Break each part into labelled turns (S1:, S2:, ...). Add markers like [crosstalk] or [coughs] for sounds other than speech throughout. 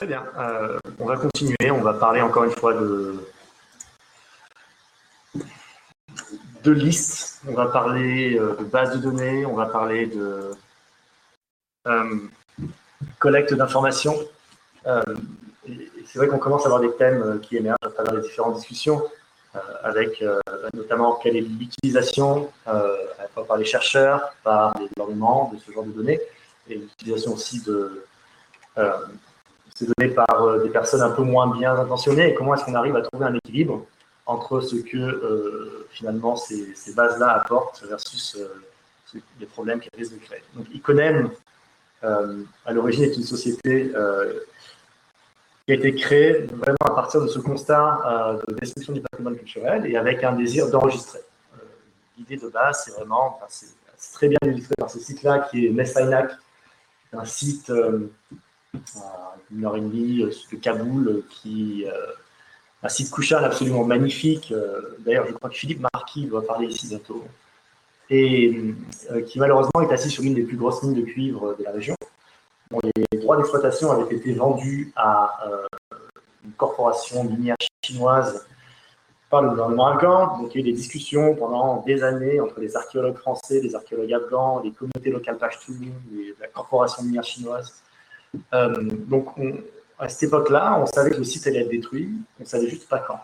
S1: Très bien. on va continuer. On va parler encore une fois de, de listes. On va parler de bases de données. On va parler de collecte d'informations. c'est vrai qu'on commence à avoir des thèmes qui émergent à travers les différentes discussions. Euh, avec euh, notamment quelle est l'utilisation euh, par les chercheurs, par les gouvernements de ce genre de données, et l'utilisation aussi de ces données par des personnes un peu moins bien intentionnées, et comment est-ce qu'on arrive à trouver un équilibre entre ce que finalement ces, bases-là apportent versus les problèmes qu'elles risquent de créer. Donc Iconem, à l'origine, est une société qui a été créé vraiment à partir de ce constat euh, de destruction du patrimoine culturel et avec un désir d'enregistrer. Euh, l'idée de base, c'est vraiment, c'est très bien illustré par ce site-là qui est Messainak, un site euh, une heure et demie de Kaboul, qui un site couchal absolument magnifique. D'ailleurs, je crois que Philippe Marquis doit parler ici bientôt. Et qui malheureusement est assis sur une des plus grosses mines de cuivre de la région les droits d'exploitation avaient été vendus à euh, une corporation minière chinoise par le gouvernement afghan. Donc, il y a eu des discussions pendant des années entre les archéologues français, les archéologues afghans, les communautés locales Pashtuns, la corporation minière chinoise. Euh, donc, à cette époque-là, on savait que le site allait être détruit, on ne savait juste pas quand.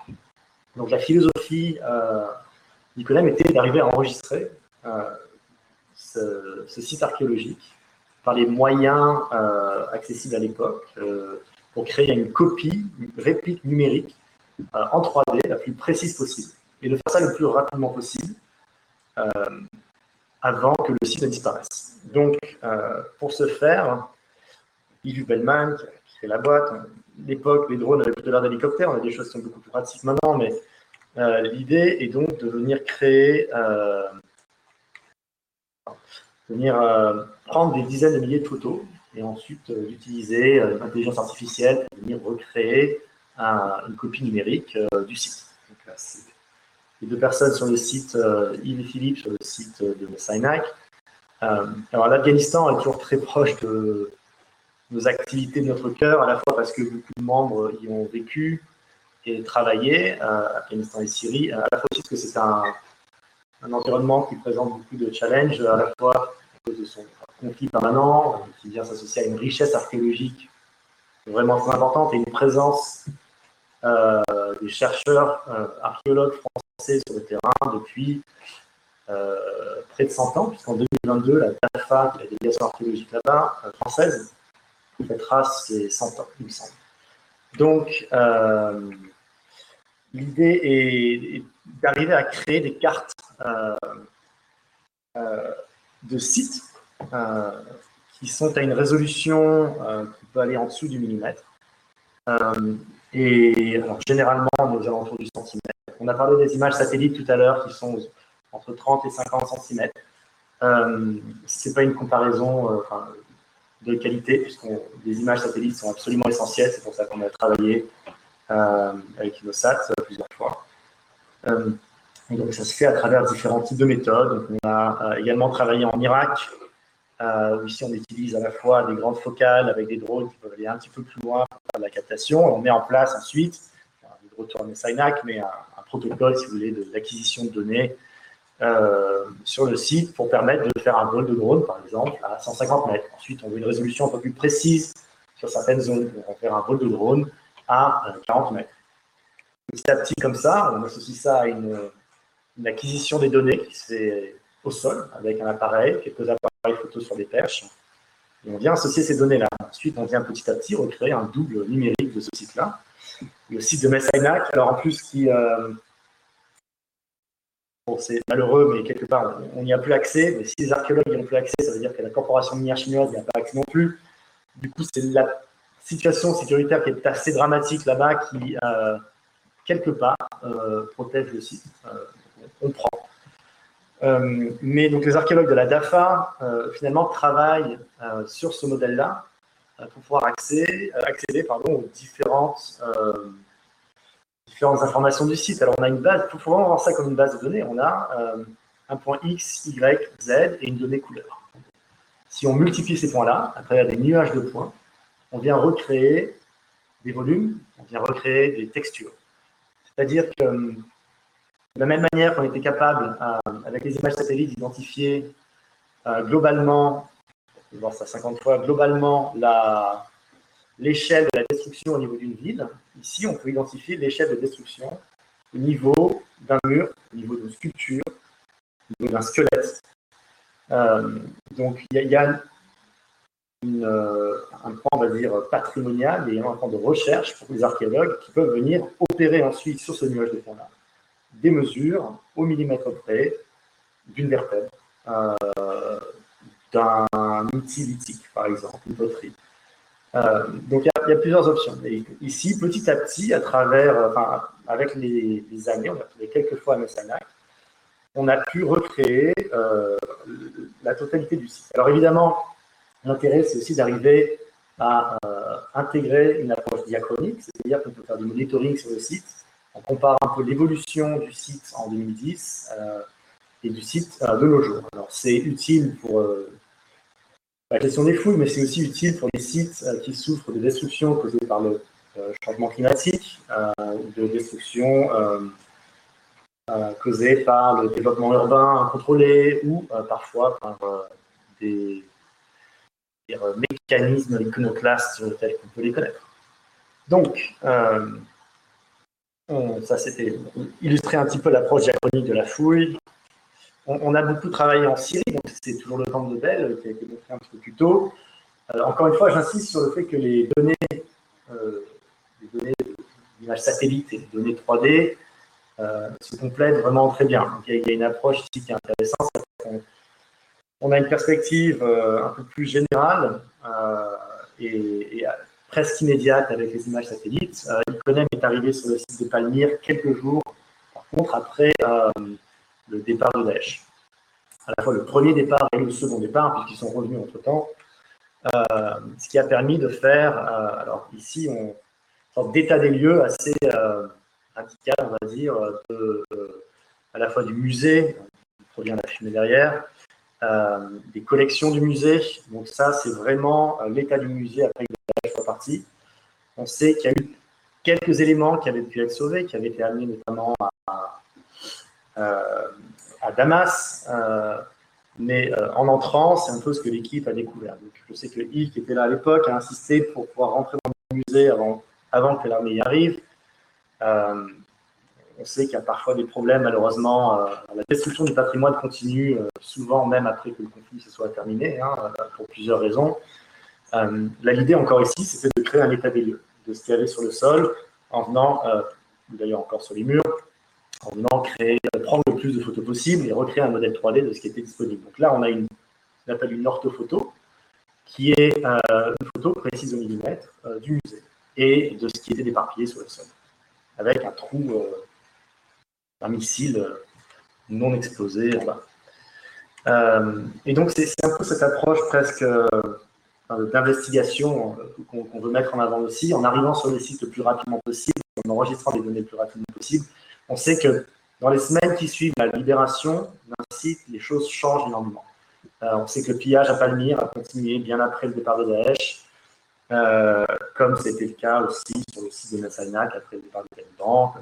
S1: Donc, la philosophie euh, Nicolas était d'arriver à enregistrer euh, ce, site archéologique par les moyens euh, accessibles à l'époque euh, pour créer une copie, une réplique numérique euh, en 3D la plus précise possible et de faire ça le plus rapidement possible avant que le site ne disparaisse. Donc, pour ce faire, Yves Bellman, qui a créé la boîte, l'époque, les drones avaient plutôt l'air d'hélicoptères, on a des choses qui sont beaucoup plus pratiques maintenant, mais l'idée est donc de venir créer venir euh, prendre des dizaines de milliers de photos et ensuite euh, d'utiliser euh, l'intelligence artificielle pour venir recréer une copie numérique du site. Donc, les deux personnes sur le site, Yves et Philippe sur le site de Messainac. alors l'Afghanistan est toujours très proche de nos activités de notre cœur, à la fois parce que beaucoup de membres y ont vécu et travaillé, Afghanistan et Syrie, à la fois parce que c'est un, environnement qui présente beaucoup de challenges, à la fois à cause de son conflit permanent, qui vient s'associer à une richesse archéologique vraiment très importante et une présence euh, des chercheurs euh, archéologues français sur le terrain depuis euh, près de 100 ans, puisqu'en 2022, la DAFA, la délégation archéologique là-bas, française, fêtera ses 100 ans, il me semble. Donc, l'idée est d'arriver à créer des cartes euh, euh, de sites euh, qui sont à une résolution qui peut aller en dessous du millimètre. et alors, généralement, aux alentours du centimètre. On a parlé des images satellites tout à l'heure qui sont entre 30 et 50 cm. Euh, Ce n'est pas une comparaison de qualité, puisque les images satellites sont absolument essentielles. C'est pour ça qu'on a travaillé avec InnoSat plusieurs fois. Et donc, ça se fait à travers différents types de méthodes. on a euh, également travaillé en Irak, euh, où ici on utilise à la fois des grandes focales avec des drones qui peuvent aller un petit peu plus loin pour faire la captation. on met en place ensuite, de retour à Messainac, mais un, protocole, si vous voulez, d'acquisition de, données euh, sur le site pour permettre de faire un vol de drone, par exemple, à 150 mètres. Ensuite, on veut une résolution un peu plus précise sur certaines zones. On va faire un vol de drone à 40 mètres. Petit à petit, comme ça, on associe ça à une acquisition des données qui se fait au sol avec un appareil, quelques appareils photo sur des perches. Et on vient associer ces données-là. Ensuite, on vient petit à petit recréer un double numérique de ce site-là. Le site de Messainac, alors en plus, qui. Euh, bon, c'est malheureux, mais quelque part, on n'y a plus accès. Mais si les archéologues n'y ont plus accès, ça veut dire que la corporation minière chinoise n'y a pas accès non plus. Du coup, c'est la situation sécuritaire qui est assez dramatique là-bas qui, euh, quelque part, euh, protège le site on prend. Euh, mais donc les archéologues de la DAFA euh, finalement travaillent euh, sur ce modèle-là pour pouvoir accéder, accéder pardon, aux différentes, différentes informations du site. Alors on a une base, il faut vraiment voir ça comme une base de données. On a un point X, Y, Z et une donnée couleur. Si on multiplie ces points-là à travers des nuages de points, on vient recréer des volumes, on vient recréer des textures. C'est-à-dire que de la même manière qu'on était capable, avec les images satellites, d'identifier globalement, on va voir ça 50 fois, globalement l'échelle de la destruction au niveau d'une ville, ici on peut identifier l'échelle de destruction au niveau d'un mur, au niveau d'une sculpture, au niveau d'un squelette. Euh, donc il y, a, euh, un point, on va dire, patrimonial et un point de recherche pour les archéologues qui peuvent venir opérer ensuite sur ce nuage de fond-là des mesures au millimètre près d'une vertèbre, euh, d'un outil lithique, par exemple, une poterie. Donc il y, a plusieurs options. Ici, petit à petit, à travers, enfin, avec les, années, on a trouvé quelques fois à Messanac, on a pu recréer euh, la totalité du site. Alors évidemment, l'intérêt, c'est aussi d'arriver à euh, intégrer une approche diachronique, c'est-à-dire qu'on peut faire du monitoring sur le site. On compare un peu l'évolution du site en 2010 euh, et du site de nos jours. Alors c'est utile pour la question des fouilles, mais c'est aussi utile pour les sites qui souffrent de destruction causées par le changement climatique, de destruction euh, causées par le développement urbain incontrôlé ou euh, parfois par euh, des, mécanismes iconoclastes tels qu'on peut les connaître. Donc, ça c'était illustrer un petit peu l'approche diachronique de la fouille. On, a beaucoup travaillé en Syrie, donc c'est toujours le camp de Bell qui a été montré un petit peu plus tôt. encore une fois, j'insiste sur le fait que les données, les données d'images satellites et les données 3D euh, se complètent vraiment très bien. il, y a, une approche ici qui est intéressante. On, a une perspective euh, un peu plus générale euh, et, presque immédiate avec les images satellites. Iconem est arrivé sur le site de Palmyre quelques jours, par contre, après le départ de Daesh. À la fois le premier départ et le second départ, puisqu'ils sont revenus entre-temps. ce qui a permis de faire, alors ici, on, sorte d'état des lieux assez radical, on va dire, euh, à la fois du musée, qui provient de la fumée derrière, euh, des collections du musée. Donc ça, c'est vraiment euh, l'état du musée après que la soit partie. On sait qu'il y a eu quelques éléments qui avaient pu être sauvés, qui avaient été amenés notamment à, à Damas. mais en entrant, c'est un peu ce que l'équipe a découvert. Je sais que Yves, qui était là à l'époque, a insisté pour pouvoir rentrer dans le musée avant, que l'armée y arrive. Euh, on sait qu'il y a parfois des problèmes, malheureusement. Euh, la destruction du patrimoine continue, euh, souvent même après que le conflit se soit terminé, hein, pour plusieurs raisons. L'idée, encore ici, c'était de créer un état des lieux de ce qu'il sur le sol, en venant, d'ailleurs encore sur les murs, en venant prendre le plus de photos possible et recréer un modèle 3D de ce qui était disponible. Donc là, on a une, qu'on appelle une orthophoto, qui est une photo précise au millimètre du musée et de ce qui était déparpillé sur le sol avec un trou, euh, un missile euh, non explosé euh, et donc, c'est un peu cette approche presque d'investigation qu'on veut mettre en avant aussi, en arrivant sur les sites le plus rapidement possible, en enregistrant des données le plus rapidement possible. On sait que dans les semaines qui suivent la libération d'un site, les choses changent énormément. on sait que le pillage à Palmyre a continué bien après le départ de Daesh. Euh, comme c'était le cas aussi sur le site de Nassanak après le départ des talibans,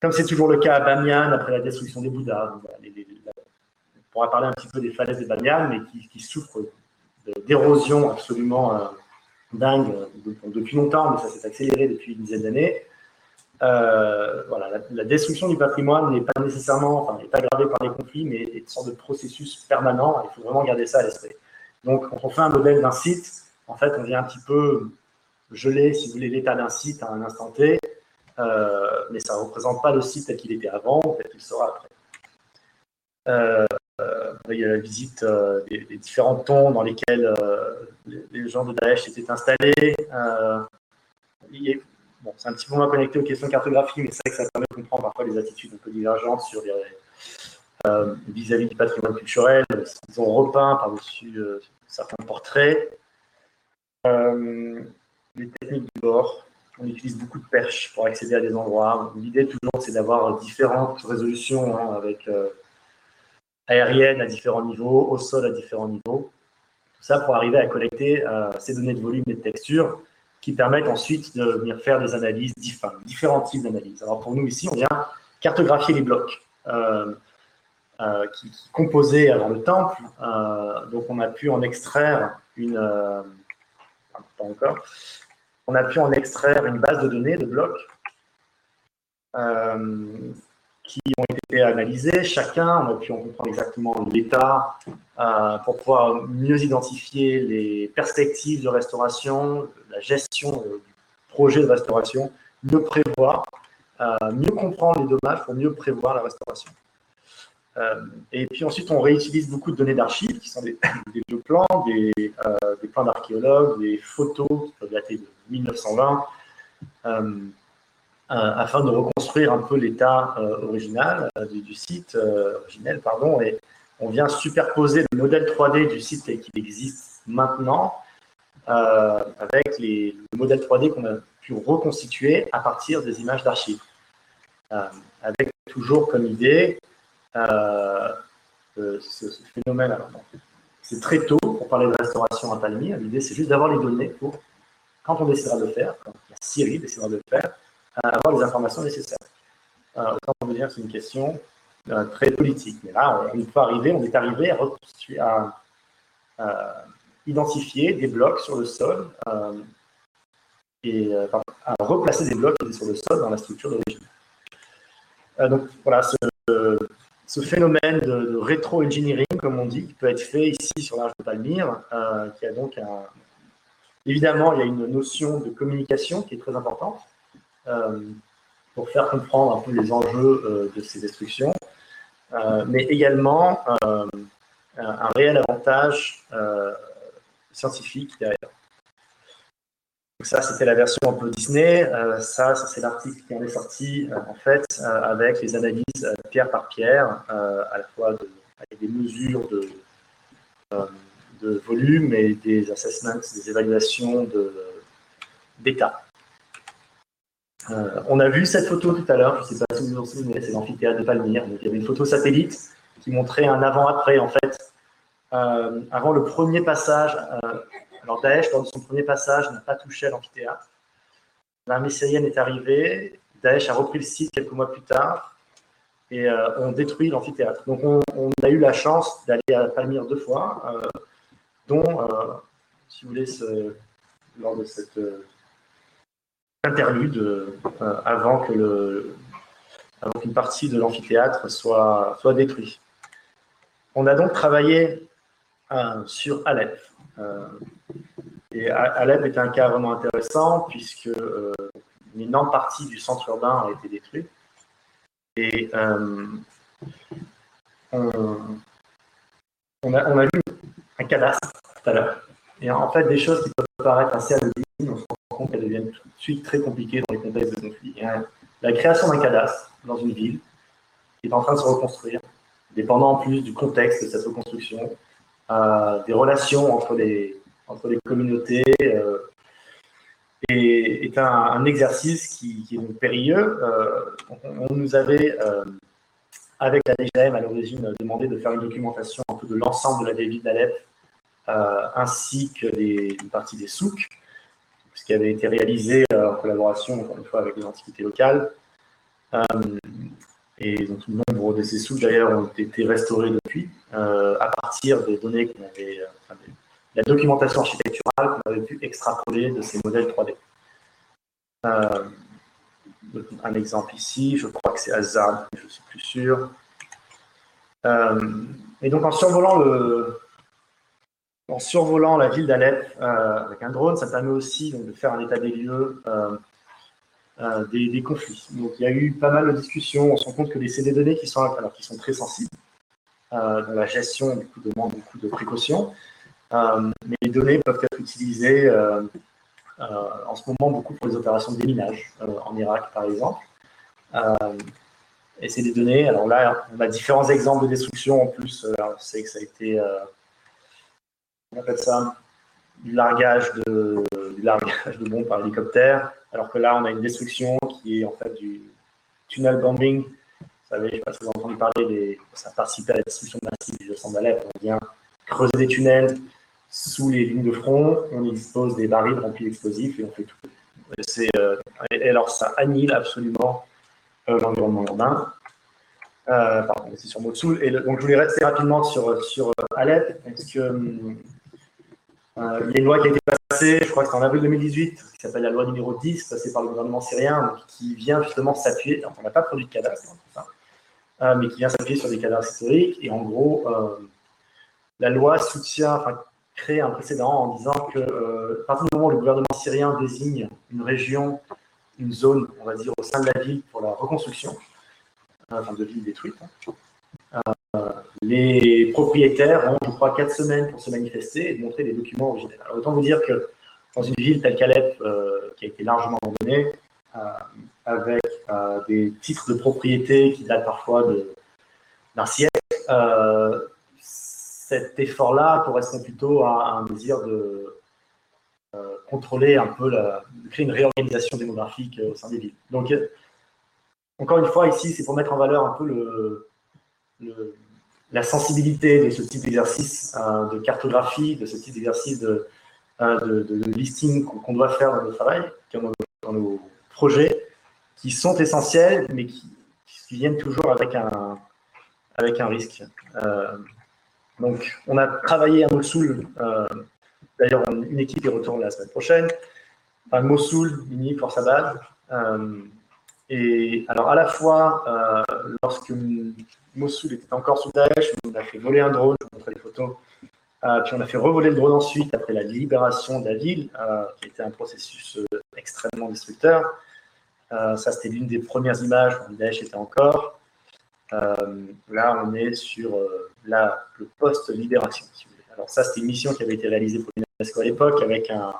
S1: comme c'est toujours le cas à Bamiyan après la destruction des Bouddhas. on pourra parler un petit peu des falaises de Bamiyan, mais qui, souffrent d'érosion absolument euh, dingue depuis longtemps, mais ça s'est accéléré depuis une dizaine d'années. Euh, voilà, la, destruction du patrimoine n'est pas nécessairement, enfin, n'est pas aggravée par les conflits, mais est une sorte de processus permanent. Il faut vraiment garder ça à l'esprit. Donc, quand on fait un modèle d'un site, en fait, on vient un petit peu geler, si vous voulez, l'état d'un site à un instant T, euh, mais ça ne représente pas le site tel qu'il était avant, tel qu'il sera après. Euh, il y a la visite des, différents tons dans lesquels les, gens de Daesh étaient installés. C'est un petit peu moins connecté aux questions de cartographie, mais c'est vrai que ça permet de comprendre parfois les attitudes un peu divergentes sur vis-à-vis du patrimoine culturel. Ils ont repeint par-dessus certains portraits. Euh, les techniques du bord. On utilise beaucoup de perches pour accéder à des endroits. L'idée toujours, c'est d'avoir différentes résolutions hein, avec euh, aériennes à différents niveaux, au sol à différents niveaux. Tout ça pour arriver à collecter euh, ces données de volume et de texture qui permettent ensuite de venir faire des analyses, différents types d'analyses. Alors pour nous ici, on vient cartographier les blocs euh, euh, qui, composaient le temple. donc on a pu en extraire une... pas encore. On a pu en extraire une base de données de blocs qui ont été analysés. Chacun, on a pu en comprendre exactement l'état euh, pour pouvoir mieux identifier les perspectives de restauration, la gestion du projet de restauration, mieux prévoir, euh, mieux comprendre les dommages pour mieux prévoir la restauration. Euh, et puis ensuite, on réutilise beaucoup de données d'archives, qui sont des, [coughs] des plans, des, plans d'archéologues, des photos qui peuvent dater de 1920. Euh, afin de reconstruire un peu l'état euh, original euh, du, site, originel, pardon, et on vient superposer le modèle 3D du site qui existe maintenant avec les, le modèle 3D qu'on a pu reconstituer à partir des images d'archives. avec toujours comme idée ce, phénomène. C'est très tôt pour parler de restauration à Palmyre. L'idée, c'est juste d'avoir les données pour, quand on décidera de le faire, quand la Syrie décidera de le faire, avoir les informations nécessaires. Euh, autant vous dire c'est une question euh, très politique. Mais là, on, peut arriver, on est arrivé à, à, identifier des blocs sur le sol euh, et à replacer des blocs sur le sol dans la structure d'origine. donc voilà, ce, phénomène de, rétro-engineering, comme on dit, qui peut être fait ici sur l'arche de Palmyre, qui a donc un... Évidemment, il y a une notion de communication qui est très importante. Euh, pour faire comprendre un peu les enjeux euh, de ces destructions, euh, mais également un réel avantage scientifique derrière. Donc ça, c'était la version un peu Disney. ça, c'est l'article qui en est sorti, en fait, avec les analyses pierre par pierre, à la fois avec des mesures de, volume et des assessments, des évaluations d'état. Euh, on a vu cette photo tout à l'heure, je ne sais pas si vous vous en souvenez, c'est l'amphithéâtre de Palmyre. il y avait une photo satellite qui montrait un avant-après, en fait. Euh, avant le premier passage, euh, alors Daesh, lors de son premier passage, n'a pas touché à l'amphithéâtre. L'armée syrienne est arrivée, Daesh a repris le site quelques mois plus tard et ont détruit l'amphithéâtre. Donc on, a eu la chance d'aller à Palmyre deux fois, dont, si vous voulez, lors de cette interlude euh, avant que le, qu'une partie de l'amphithéâtre soit, soit détruite. On a donc travaillé euh, sur Alep. Euh, et Alep est un cas vraiment intéressant puisque une énorme partie du centre urbain a été détruite. Et on, on, a, on, vu un cadastre tout à l'heure. Et en fait, des choses qui peuvent paraître assez anodines, compte qu'elles deviennent tout de suite très compliquées dans les contextes de conflit. la création d'un cadastre dans une ville qui est en train de se reconstruire, dépendant en plus du contexte de cette reconstruction, euh, des relations entre les, entre communautés, euh, est, un, exercice qui, est donc périlleux. Euh, on, nous avait, avec la DGM à l'origine, demandé de faire une documentation un peu de l'ensemble de la ville d'Alep, ainsi que des, une partie des souks ce qui avait été réalisé en collaboration, encore une fois, avec les entités locales. Euh, et donc, nombre de ces sous, d'ailleurs, ont été restaurés depuis, euh, à partir des données qu'on avait, la documentation architecturale qu'on avait pu extrapoler de ces modèles 3D. un exemple ici, je crois que c'est mais je ne suis plus sûr. et donc, en survolant le, en survolant la ville d'Alep euh, avec un drone, ça permet aussi de faire un état des lieux euh, euh, des, conflits. Donc il y a eu pas mal de discussions. On se rend compte que les CD données qui sont, alors, qui sont très sensibles, dans la gestion du coup, demande beaucoup de précautions, mais les données peuvent être utilisées en ce moment beaucoup pour les opérations de déminage, en Irak par exemple. et c'est des données, alors là, on a différents exemples de destruction en plus. on sait que ça a été on appelle ça du largage de, du largage de bombes par hélicoptère, alors que là, on a une destruction qui est en fait du tunnel bombing. Vous savez, je ne sais pas si vous avez entendu parler, des, ça participe à la destruction massive du centre d'Alep. On vient creuser des tunnels sous les lignes de front, on y dispose des barils remplis d'explosifs et on fait tout. Et, et alors, ça annihile absolument l'environnement urbain. Euh, pardon, c'est sur Mossoul. Et donc, je voulais rester rapidement sur, sur Alep, parce que euh, il y a une loi qui a été passée, je crois que c'est en avril 2018, qui s'appelle la loi numéro 10, passée par le gouvernement syrien, qui vient justement s'appuyer, on n'a pas produit de cadastre, euh, mais qui vient s'appuyer sur des cadastres historiques. Et en gros, euh, la loi soutient, enfin, crée un précédent en disant que à partir du moment où le gouvernement syrien désigne une région, une zone, on va dire, au sein de la ville pour la reconstruction, enfin de ville détruite, hein, les propriétaires ont, je crois, quatre semaines pour se manifester et montrer les documents originels. Alors, autant vous dire que dans une ville telle qu'Alep, euh, qui a été largement abandonnée, euh, avec euh, des titres de propriété qui datent parfois d'un siècle, cet effort-là correspond plutôt à un désir de contrôler un peu, la, de créer une réorganisation démographique au sein des villes. Donc, encore une fois, ici, c'est pour mettre en valeur un peu le, la sensibilité de ce type d'exercice euh, de cartographie, de ce type d'exercice de, euh, listing qu'on doit faire dans nos travail, dans nos, projets, qui sont essentiels, mais qui, viennent toujours avec un, risque. Euh, donc, on a travaillé à Mossoul. D'ailleurs, une équipe y retourne la semaine prochaine. Enfin, Mossoul, Mini, Force Abad. Et alors, à la fois, lorsque Mossoul était encore sous Daesh, on a fait voler un drone, je vous montrer les photos. Euh, puis on a fait revoler le drone ensuite après la libération de la ville, euh, qui était un processus euh, extrêmement destructeur. ça, c'était l'une des premières images où Daesh était encore. là, on est sur le post-libération. Alors ça, c'était une mission qui avait été réalisée pour l'UNESCO à l'époque avec un,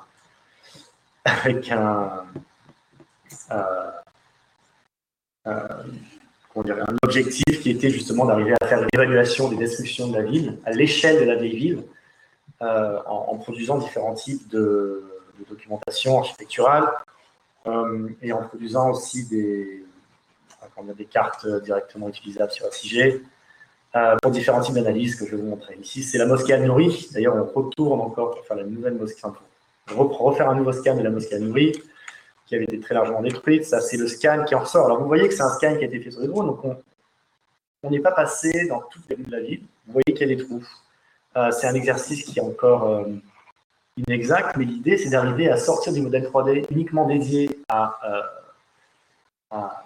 S1: [laughs] un objectif qui était justement d'arriver à faire l'évaluation des destructions de la ville à l'échelle de la vieille ville, euh, en, produisant différents types de, documentation architecturale euh, et en produisant aussi des, a des cartes directement utilisables sur ACG euh, pour différents types d'analyses que je vais vous montrer. Ici, c'est la mosquée Al-Nouri. D'ailleurs, on retourne encore pour faire la nouvelle mosquée, pour refaire un nouveau scan de la mosquée Al-Nouri qui avait été très largement détruite. Ça, c'est le scan qui en ressort. Alors, vous voyez que c'est un scan qui a été fait sur des drones, donc on n'est pas passé dans toutes les rues de la ville. Vous voyez qu'il y a des trous. Euh, c'est un exercice qui est encore euh, inexact, mais l'idée, c'est d'arriver à sortir du modèle 3D uniquement dédié à, euh, à,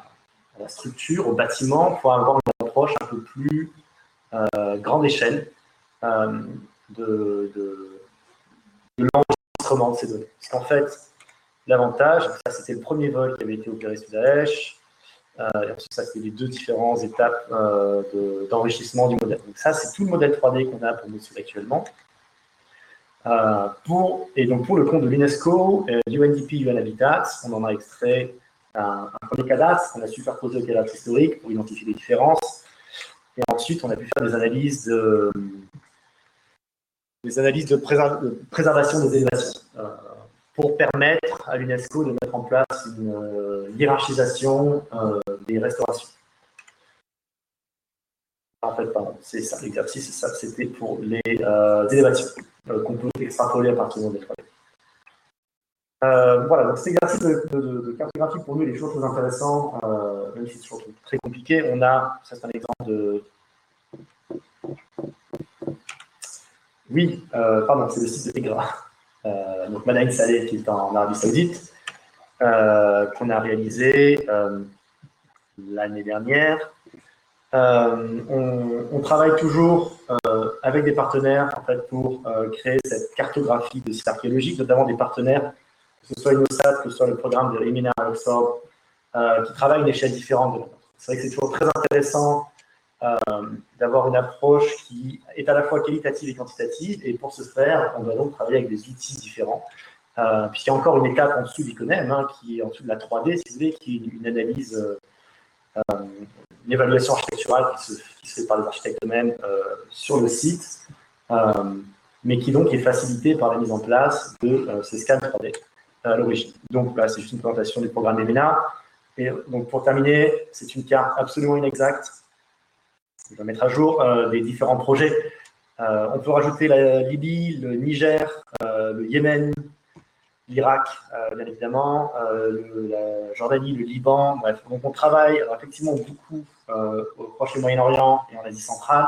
S1: la structure, au bâtiment, pour avoir une approche un peu plus grande échelle de, de, de l'enregistrement de ces données. Parce qu'en fait, L'avantage, ça c'était le premier vol qui avait été opéré sous Daesh. Euh, ça c'était les deux différentes étapes euh, d'enrichissement du modèle. Donc ça, c'est tout le modèle 3D qu'on a pour Mossoul actuellement. Euh, et donc pour le compte de l'UNESCO, UNDP, UN Habitat, on en a extrait un, premier cadastre qu'on a superposé au cadastre historique pour identifier les différences. Et ensuite, on a pu faire des analyses de, préservation des élévations pour permettre à l'UNESCO de mettre en place une euh, hiérarchisation euh, des restaurations. En fait, pardon, c'est ça l'exercice, ça, c'était pour les euh, élévations qu'on peut extrapoler à partir de l'étoile. voilà, donc cet exercice de, cartographie pour nous il est toujours très intéressant, même si c'est toujours très compliqué. On a, ça c'est un exemple de. Oui, pardon, c'est le site de Tegra. Euh, donc Madain Saleh qui est en Arabie Saoudite, euh, qu'on a réalisé euh, l'année dernière. On, travaille toujours avec des partenaires en fait, pour créer cette cartographie de sites archéologiques, notamment des partenaires, que ce soit INOSAT, que ce soit le programme de Rimina Oxford, qui travaillent à une échelle différente. C'est vrai que c'est toujours très intéressant d'avoir une approche qui est à la fois qualitative et quantitative. Et pour ce faire, on doit donc travailler avec des outils différents. Euh, puisqu'il y a encore une étape en dessous d'Iconem, hein, qui est en dessous de la 3D, si vous voulez, qui est une, analyse, euh, une évaluation architecturale qui se, fait par les architectes eux-mêmes sur le site, mais qui donc est facilitée par la mise en place de ces scans 3D à l'origine. Donc là, c'est juste une présentation du programme EMENA. Et donc pour terminer, c'est une carte absolument inexacte je vais mettre à jour euh, les différents projets on peut rajouter la Libye, le Niger, le Yémen, l'Irak, bien évidemment, la Jordanie, le Liban. Bref, donc on travaille effectivement beaucoup au Proche et Moyen-Orient et en Asie centrale.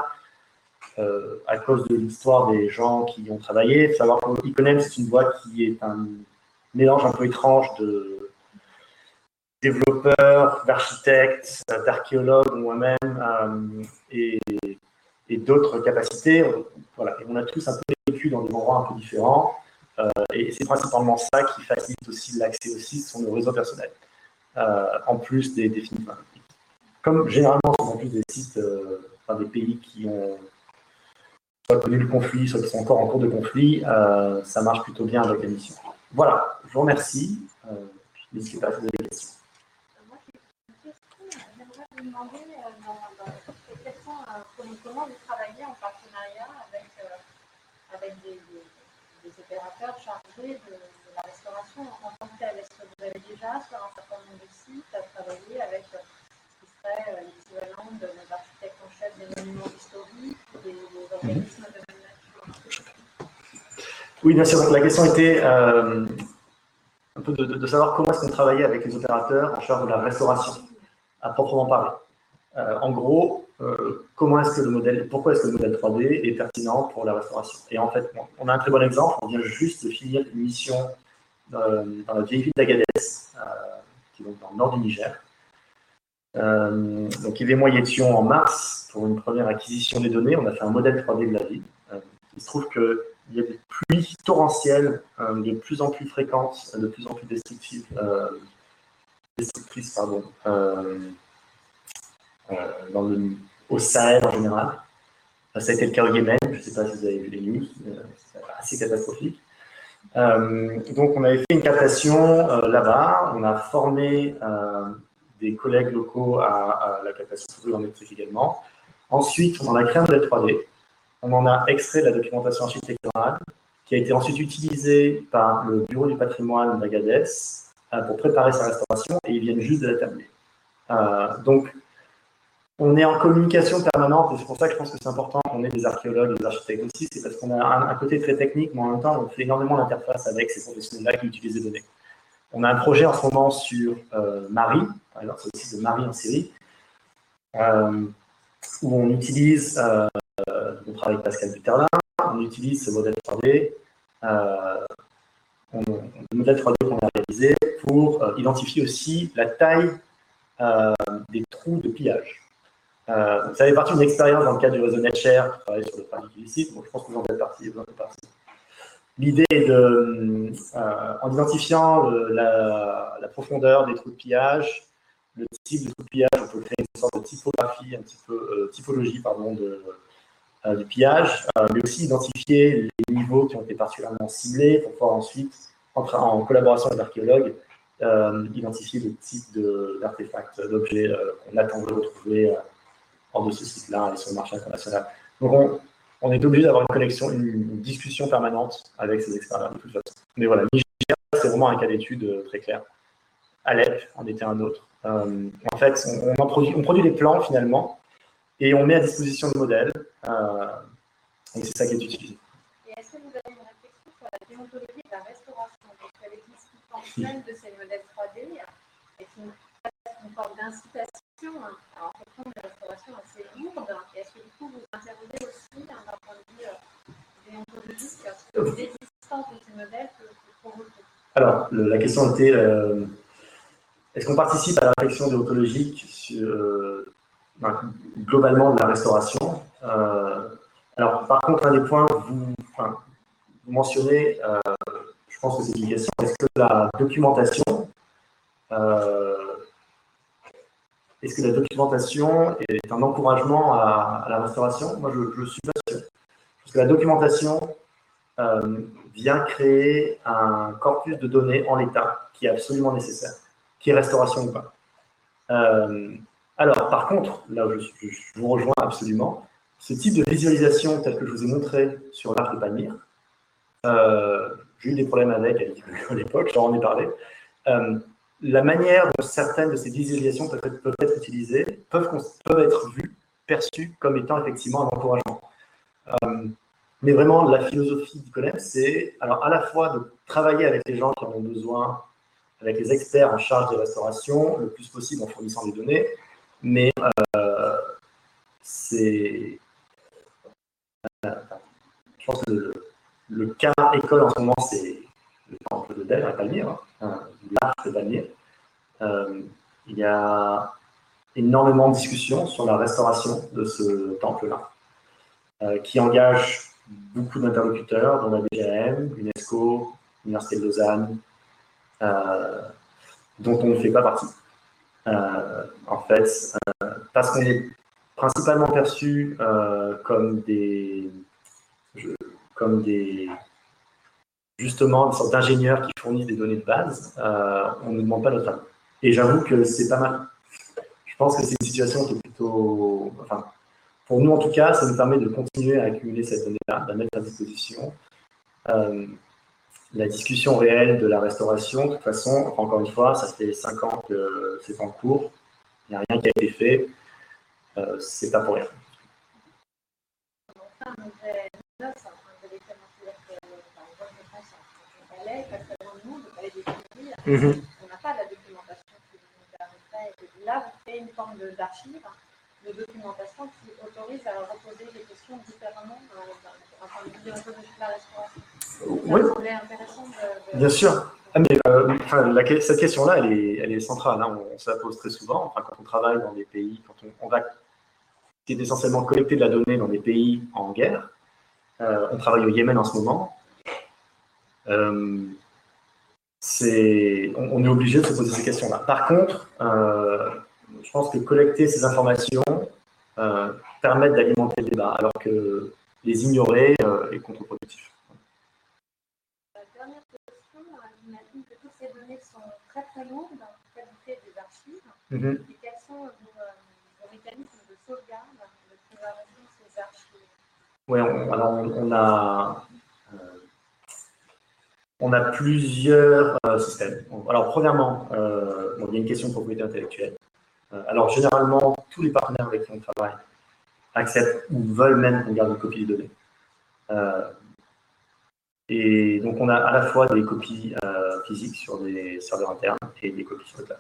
S1: à cause de l'histoire des gens qui y ont travaillé. Il faut savoir qu'Iconem, c'est une boîte qui est un mélange un peu étrange de développeurs, d'architectes, d'archéologues, moi-même, euh, et, d'autres capacités. Voilà. Et on a tous un peu vécu dans des endroits un peu différents. Euh, et c'est principalement ça qui facilite aussi l'accès aussi sur nos réseaux personnels, euh, en plus des, des. Comme généralement, ce sont plus des sites, enfin, des pays qui ont soit connu le conflit, soit qui sont encore en cours de conflit, ça marche plutôt bien avec la mission. Voilà, je vous remercie. N'hésitez pas à poser des questions.
S2: vous demander euh, dans, euh, comment vous travaillez en partenariat avec, euh, avec des, des, des, opérateurs chargés de, de, la restauration en tant que tel. Est-ce que vous avez déjà, sur un certain nombre de sites, travaillé avec ce qui serait l'équivalent de nos architectes en chef des monuments historiques, des, des organismes de même nature?
S1: Oui, bien sûr. La question était euh, un peu de, de, de savoir comment est-ce qu'on travaillait avec les opérateurs en charge de la restauration à proprement parler. Euh, en gros, euh, comment est-ce que le modèle, pourquoi est-ce que le modèle 3D est pertinent pour la restauration? Et en fait, on a un très bon exemple. On vient juste de finir une mission euh, dans la vieille ville d'Agadez, qui est donc dans le nord du Niger. donc, il moi y étions en mars pour une première acquisition des données. On a fait un modèle 3D de la ville. il se trouve qu'il y a des pluies torrentielles de plus en plus fréquentes, de plus en plus destructives, destructrices euh, le, au Sahel en général. Ça a été le cas au Yémen, je ne sais pas si vous avez vu les news, c'est assez catastrophique. Euh, donc on avait fait une captation euh, là-bas, on a formé des collègues locaux à, la captation photogramétrique également. Ensuite, on en a créé un modèle 3D. On en a extrait de la documentation architecturale qui a été ensuite utilisée par le Bureau du patrimoine d'Agadez pour préparer sa restauration et ils viennent juste de la terminer. donc, on est en communication permanente et c'est pour ça que je pense que c'est important qu'on ait des archéologues des architectes aussi. C'est parce qu'on a un, côté très technique, mais en même temps, on fait énormément d'interface avec ces professionnels-là qui utilisent les données. On a un projet en ce moment sur euh, Marie, par exemple, c'est aussi de Marie en série, euh, où on utilise, euh, on travaille avec Pascal Buterlin, on utilise ce modèle 3D, on, le modèle 3D qu'on a réalisé pour identifier aussi la taille des trous de pillage. Euh, ça fait partie d'une expérience dans le cadre du réseau NetShare, qui travaille sur le trafic illicite. Bon, je pense que vous en faites partie. L'idée de, euh, en identifiant la, profondeur des trous de pillage, le type de trous de pillage, on peut créer une sorte de typographie, un petit euh, typologie pardon, de, euh, du pillage, euh, mais aussi identifier les niveaux qui ont été particulièrement ciblés pour pouvoir ensuite, en, collaboration avec l'archéologue, identifier le type d'artefacts, d'objets qu'on attend de retrouver hors de ce site-là et sur le marché international. Donc, on, est obligé d'avoir une une, discussion permanente avec ces experts-là, de toute façon. Mais voilà, Niger, c'est vraiment un cas d'étude euh, très clair. Alep en était un autre. Euh, en fait, on, produit, on produit des plans finalement et on met à disposition le modèle. Euh, et c'est ça qui est utilisé.
S2: Et est-ce que vous avez une réflexion sur la déontologie de la restauration? Parce que l'existence même de ces modèles 3D est une, une forme d'incitation à en fonction de la restauration assez lourde. Est-ce que du coup vous interrogez aussi d'un point de vue euh, déontologique sur l'existence de ces modèles que vous
S1: Alors, le, la question était euh, est-ce qu'on participe à la réflexion déontologique sur, euh, globalement de la restauration euh, Alors, par contre, un des points, vous, enfin, vous mentionnez, euh, je pense que c'est une question, est-ce que la documentation euh, est-ce que la documentation est un encouragement à, la restauration Moi, je ne suis pas sûr. Parce que la documentation euh, vient créer un corpus de données en l'état qui est absolument nécessaire, qui est restauration ou pas. Euh, alors, par contre, là où je, vous rejoins absolument, ce type de visualisation tel que je vous ai montré sur l'arc de Palmyre, euh, j'ai eu des problèmes avec à l'époque, j'en ai parlé. La manière dont certaines de ces visualisations peuvent être, peuvent utilisées peuvent, être vues, perçues comme étant effectivement un encouragement. Euh, Mais vraiment, la philosophie du CONEP, c'est alors à la fois de travailler avec les gens qui en ont besoin, avec les experts en charge des restaurations, le plus possible en fournissant des données, mais euh, c'est. Euh, je pense que le, cas école en ce moment, c'est le temple de Palmyre, hein, l'arche de Palmyre. Euh, il y a énormément de discussions sur la restauration de ce temple-là, qui engage beaucoup d'interlocuteurs, dont la BGM, l'UNESCO, l'Université de Lausanne, dont on ne fait pas partie. en fait, parce qu'on est principalement perçus euh, comme des, comme des, justement, une sorte d'ingénieurs qui fournissent des données de base, euh, on ne demande pas notre avis. Et j'avoue que c'est pas mal. Je pense que c'est une situation qui est plutôt, enfin, pour nous en tout cas, ça nous permet de continuer à accumuler cette donnée-là, de la mettre à disposition. Euh, la discussion réelle de la restauration, de toute façon, encore une fois, ça fait cinq ans que c'est en cours, il n'y a rien qui a été fait. Euh, c'est pas pour rien.
S2: Enfin, on avait une note, on avait tellement dire que, par exemple, je pense en palais, pas très loin de nous, le palais des Mm-hmm. on n'a pas la documentation qui. Et là, vous créez une forme d'archive, de documentation qui autorise à reposer les questions différemment euh, enfin, de déontologie de la restauration.
S1: Oui.
S2: intéressant de,
S1: de... Bien sûr. Ah, mais, euh, enfin, la, cette question-là, elle est, elle est centrale. Hein. On, on, se la pose très souvent. Enfin, quand on travaille dans des pays, quand on, on va essentiellement collecter de la donnée dans des pays en guerre. Euh, on travaille au Yémen en ce moment. Euh, c'est, on, est obligé de se poser ces questions-là. Par contre, euh, je pense que collecter ces informations euh, permettent d'alimenter le débat, alors que les ignorer est contre-productif.
S2: La dernière question, j'imagine que toutes ces données sont très très lourdes en qualité des archives. Mm-hmm. Et quels sont vos, mécanismes
S1: oui, on, alors on, a, euh, on a plusieurs euh, systèmes. Alors, premièrement, euh, il y a une question de propriété intellectuelle. alors, généralement, tous les partenaires avec qui on travaille acceptent ou veulent même qu'on garde une copie des données. et donc, on a à la fois des copies physiques sur des serveurs internes et des copies sur le cloud.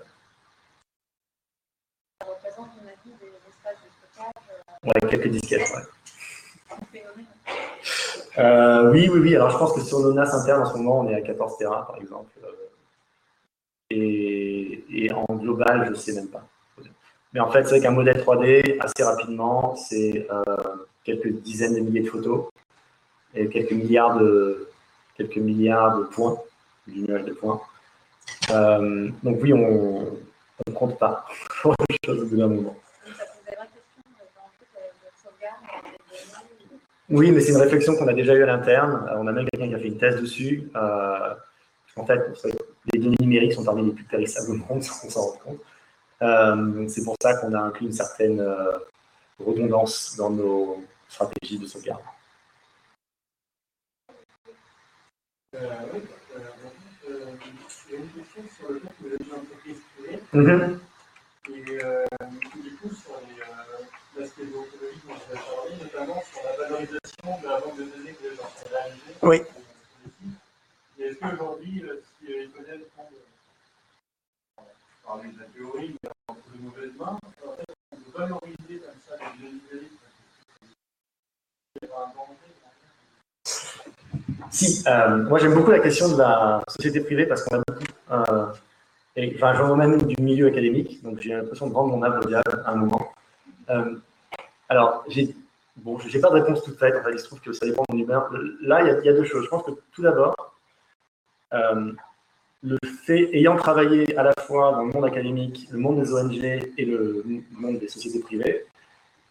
S2: Ça représente, on a des espaces de stockage
S1: Ouais, quelques disquettes, ouais. Euh, oui, oui, oui. Alors, je pense que sur nos NAS internes, en ce moment, on est à 14 Tera, par exemple. Euh, et, en global, je ne sais même pas. Mais en fait, c'est vrai qu'un modèle 3D, assez rapidement, c'est euh, quelques dizaines de milliers de photos et quelques milliards de, quelques milliards de points, du nuage de points. donc oui, on ne compte pas [laughs] pour les choses au bout d'un moment. Oui, mais c'est une réflexion qu'on a déjà eue à l'interne. Euh, on a même quelqu'un qui a fait une thèse dessus. Euh, en fait, les données numériques sont parmi les plus périssables au monde, [laughs] sans s'en rendre compte. Euh, c'est pour ça qu'on a inclus une certaine euh, redondance dans nos stratégies de sauvegarde.
S3: oui, il y a une question sur le fait que vous êtes une entreprise privée. Mm -hmm. Et du coup, sur l'aspect déontologique dont vous avez parlé, notamment sur la valorisation
S1: Oui.
S3: Et est-ce qu'aujourd'hui, si les modèles prennent, parler de la théorie, mais entre de mauvaises mains, en fait, on peut valoriser comme ça les données numériques
S1: si, euh, moi j'aime beaucoup la question de la société privée parce qu'on a beaucoup, euh, et, enfin j'en même du milieu académique, donc j'ai l'impression de rendre mon âme au diable à un moment. Euh, alors, j'ai bon, j'ai pas de réponse toute faite. il se trouve que ça dépend de mon. Là, il y, a deux choses. Je pense que tout d'abord, euh, le fait, ayant travaillé à la fois dans le monde académique, le monde des ONG et le monde des sociétés privées,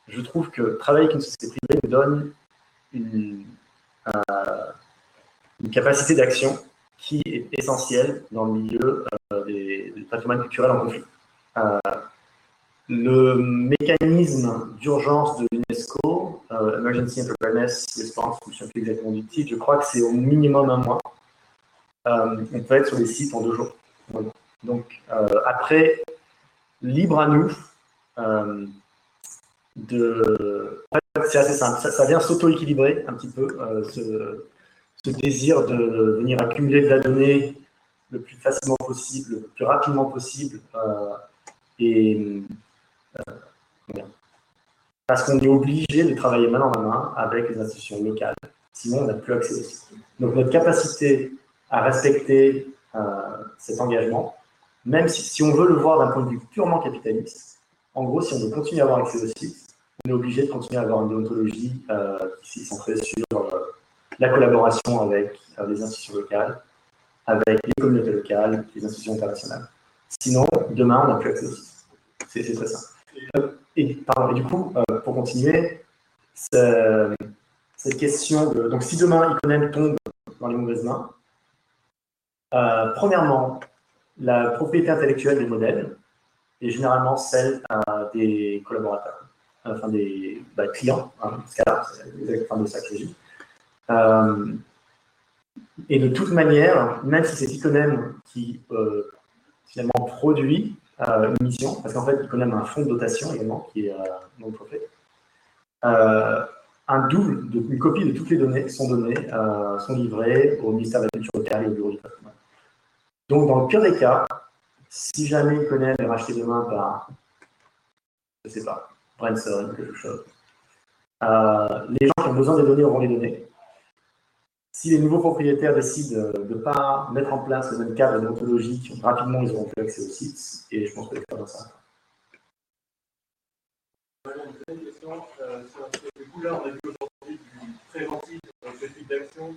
S1: je trouve que travailler avec une société privée nous donne une, euh, capacité d'action qui est essentielle dans le milieu euh, des, des patrimoines culturels en conflit. Le mécanisme d'urgence de l'UNESCO, euh, Emergency Preparedness Response, je ne sais plus exactement du je crois que c'est au minimum un mois. Euh, on peut être sur les sites en deux jours. Donc, euh, après, libre à nous de. c'est assez simple, ça, vient s'auto-équilibrer un petit peu, ce, désir de venir accumuler de la donnée le plus facilement possible, le plus rapidement possible, et parce qu'on est obligé de travailler main dans la main avec les institutions locales. Sinon, on n'a plus accès. Donc, notre capacité à respecter euh, cet engagement, même si, on veut le voir d'un point de vue purement capitaliste, en gros, si on veut continuer à avoir accès au site, on est obligé de continuer à avoir une déontologie euh, qui est centrée sur euh, la collaboration avec les institutions locales, avec les communautés locales, les institutions internationales. Sinon, demain, on n'a plus accès au site. C'est très simple. Et, du coup, continuer, cette question de. Donc, si demain Iconem tombe dans les mauvaises mains, euh, premièrement, la propriété intellectuelle des modèles est généralement celle euh, des collaborateurs, enfin des bah, clients, hein, c'est de ça que et de toute manière, même si c'est Iconem qui finalement produit euh, une mission, parce qu'en fait, il connaît un fonds de dotation également, qui est euh, non profit. Euh, un double, une copie de toutes les données sont données, sont livrées au ministère de la Culture locale et au bureau du patrimoine. Donc, dans le pire des cas, si jamais il connaît est racheté demain par, je ne sais pas, Branson, quelque chose, les gens qui ont besoin des données auront les données si les nouveaux propriétaires décident de ne pas mettre en place le même cadre déontologique, rapidement, ils auront plus accès au site. Et je pense que c'est pas ça.
S3: Une question, euh, du coup, là, on a vu aujourd'hui du préventif dans ce type d'action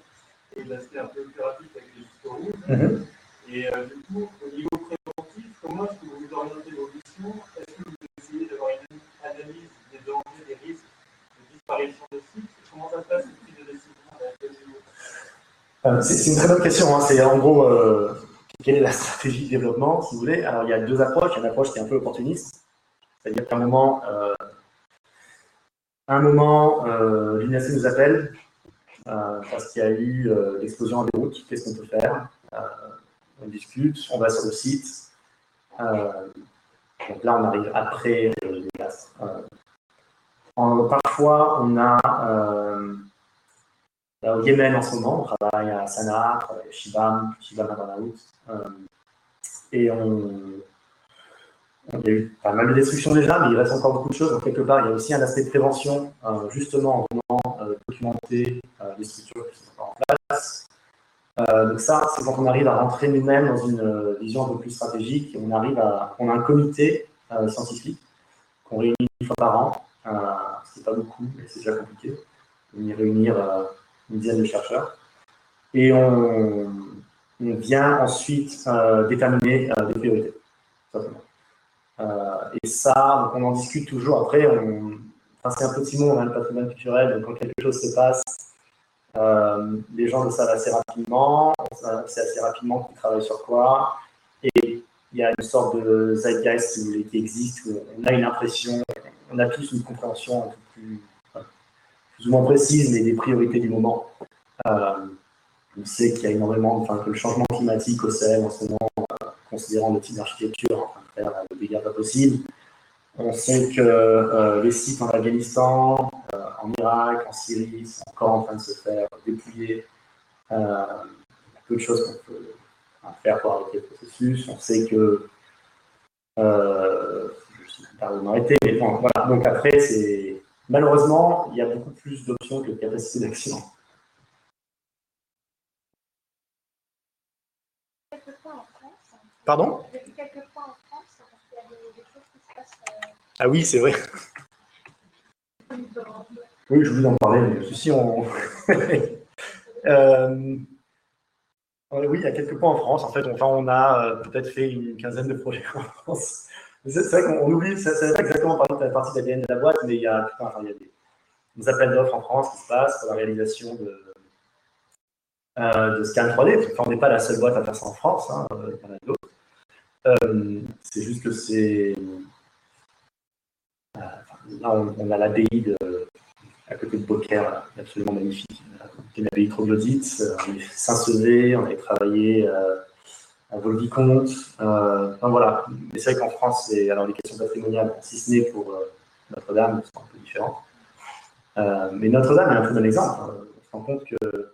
S3: et de l'aspect un peu opératif avec les jusqu'aux rouges. Mhm. Et euh, du coup, au niveau préventif, comment est-ce que vous vous orientez vos missions? Est-ce que vous essayez d'avoir une analyse des dangers, des risques de disparition de sites? Comment ça se passe
S1: euh, c'est une très bonne question. Hein. C'est en gros, euh, quelle est la stratégie de développement, si vous voulez? Alors, il y a deux approches. Il y a une approche qui est un peu opportuniste. C'est-à-dire qu'à un moment, euh, un moment l'UNESC nous appelle parce qu'il y a eu l'explosion à Beyrouth. Qu'est-ce qu'on peut faire? On discute, on va sur le site. donc là, on arrive après les classes. parfois, on a au Yémen en ce moment, on travaille à Sanaa, à Shibam, Shibam à euh, et on, il y a eu pas mal de destruction déjà, mais il reste encore beaucoup de choses. Donc, quelque part, il y a aussi un aspect de prévention, euh, justement en venant euh, documenter les structures qui sont en place. donc, ça, c'est quand on arrive à rentrer nous-mêmes dans une vision un peu plus stratégique. on arrive à. On a un comité scientifique qu'on réunit une fois par an. c'est pas beaucoup, mais c'est déjà compliqué. On y réunir une dizaine de chercheurs. Et on, vient ensuite euh, déterminer euh, des priorités. Euh, et ça, on en discute toujours. Après, enfin, c'est un petit mot, on a le patrimoine culturel, donc quand quelque chose se passe, les gens le savent assez rapidement, on sait assez rapidement qui travaille sur quoi, et il y a une sorte de zeitgeist qui, qui existe, où on a une impression, on a tous une compréhension un peu plus ou moins précise, mais des priorités du moment. Euh, on sait qu'il y a énormément, enfin, que le changement climatique au Sahel en ce moment, euh, considérant le type d'architecture, en train de dégâts pas possibles. On sait que euh, les sites en Afghanistan, en Irak, en Syrie sont encore en train de se faire dépouiller. il y a peu de choses qu'on peut faire pour arrêter le processus. On sait que je ne sais pas où m'arrêter, mais bon, voilà. Donc après, c'est Malheureusement, il y a beaucoup plus d'options que de capacités d'action. Pardon? Ah oui, c'est vrai. Oui, je vous en parlais, mais ceci, on. [laughs] euh... Oui, il y a quelques points en France. En fait, enfin, on a euh, peut-être fait une quinzaine de projets en France. C'est vrai qu'on oublie, ça n'est pas exactement partie, partie de l'ADN de la boîte, mais il y a, enfin, il y a des, appels d'offres en France qui se passent pour la réalisation de, euh, de scan 3D. Enfin, on n'est pas la seule boîte à faire ça en France, hein, il y en a d'autres. Euh, c'est juste que c'est. Euh, là, on, a l'ABI à côté de Beaucaire, absolument magnifique. C'est une ABI troglodyte. On est Saint-Sevé, on avait travaillé à Volvicomte. Euh, enfin, voilà. Mais c'est vrai qu'en France, c'est alors les questions patrimoniales, si ce n'est pour euh, Notre-Dame sont un peu différentes. mais Notre-Dame est un très bon exemple. On se rend compte que